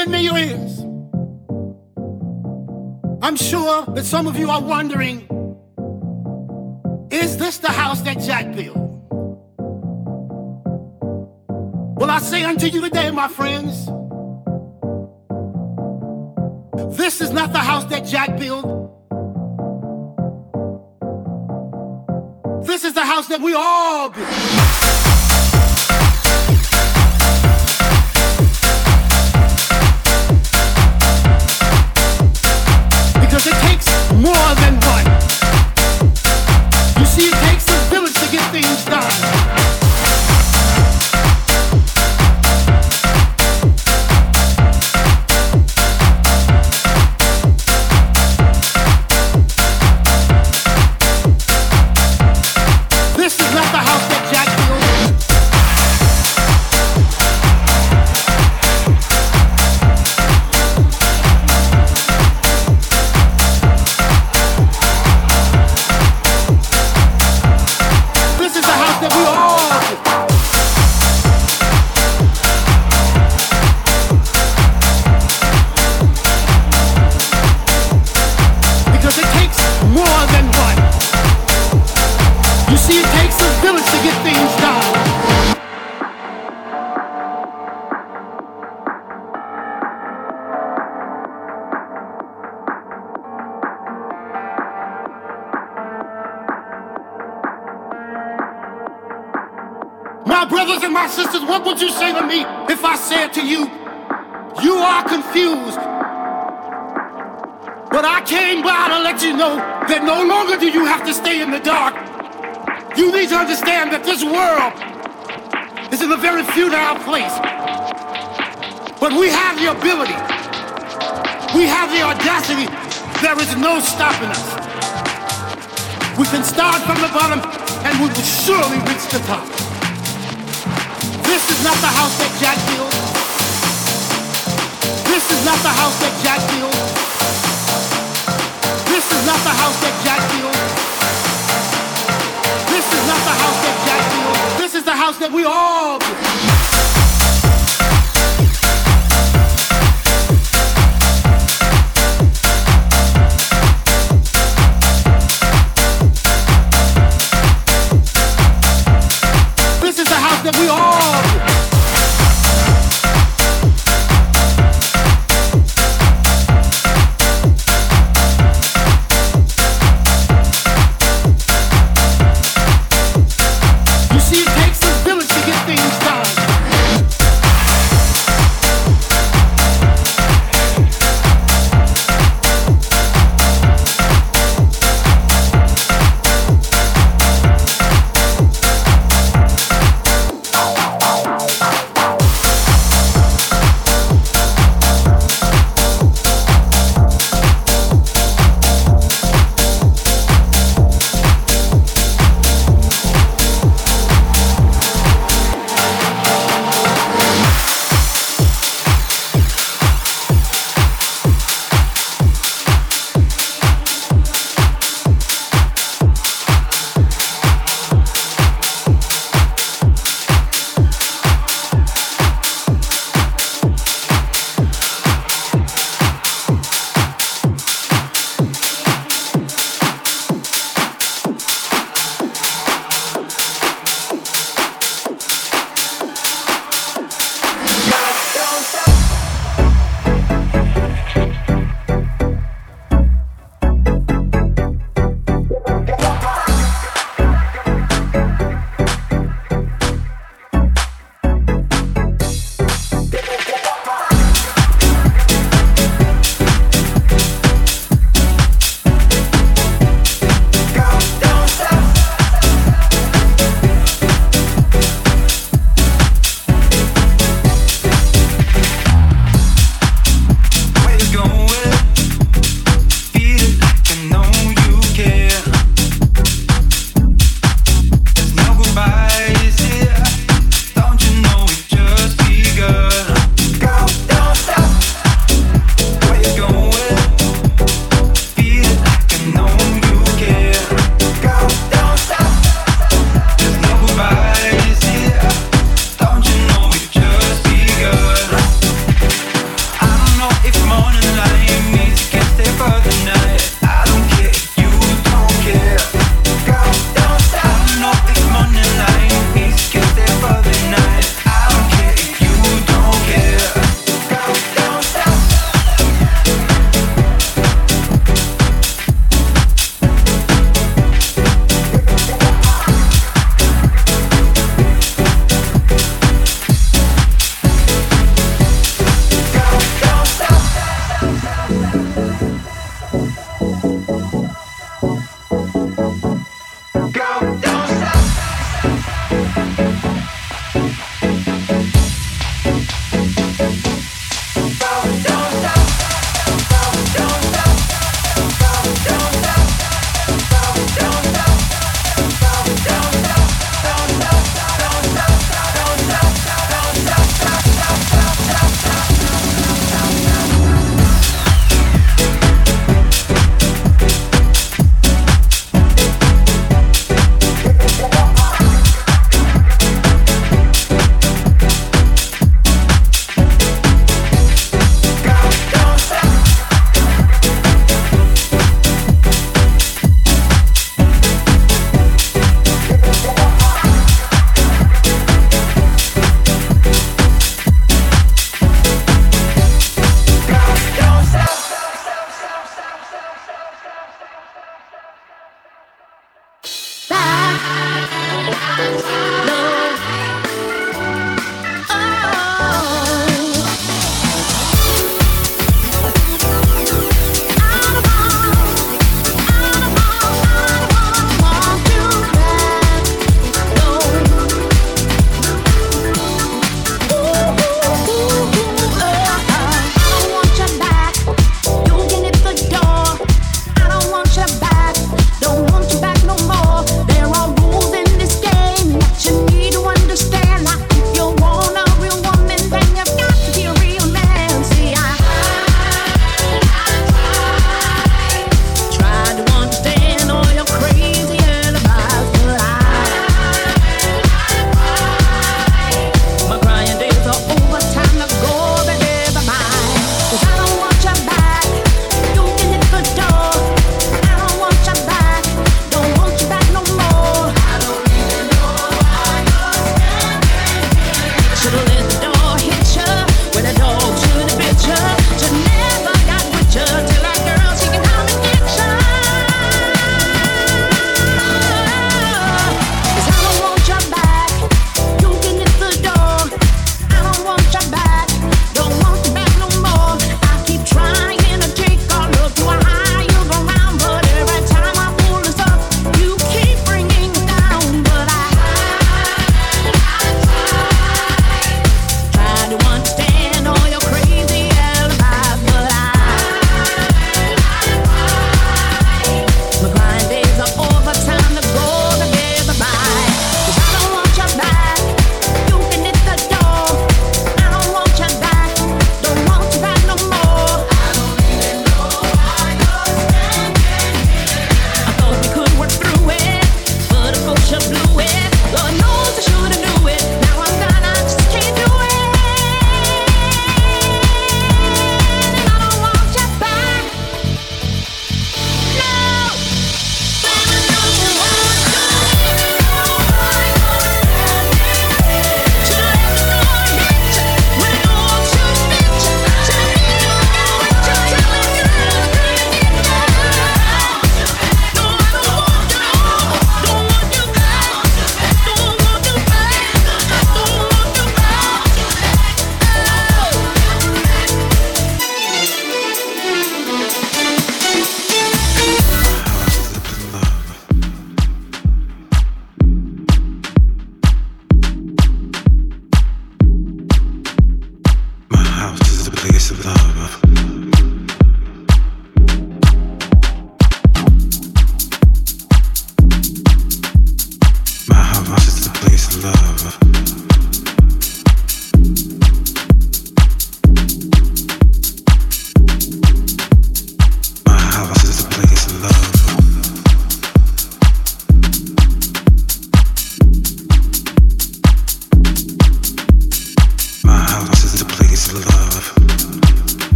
lend me your ears. I'm sure that some of you are wondering is this the house that Jack built? Well, I say unto you today, my friends, this is not the house that Jack built. This is the house that we all built. we all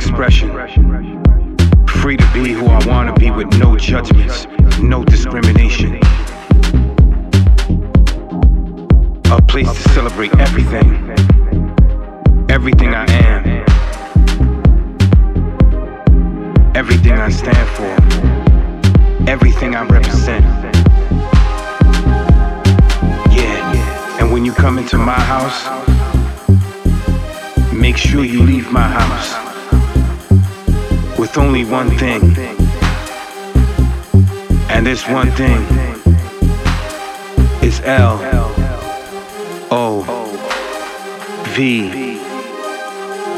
expression. Free to be who I wanna be with no judgments, no discrimination. A place to celebrate everything, everything I am, everything I stand for, everything I represent. Yeah, and when you come into my house, make sure you leave my house with only one thing. And this one thing is L O V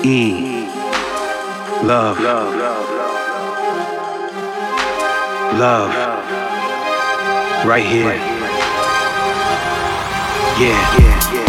E. Love. Love. Right here. Yeah.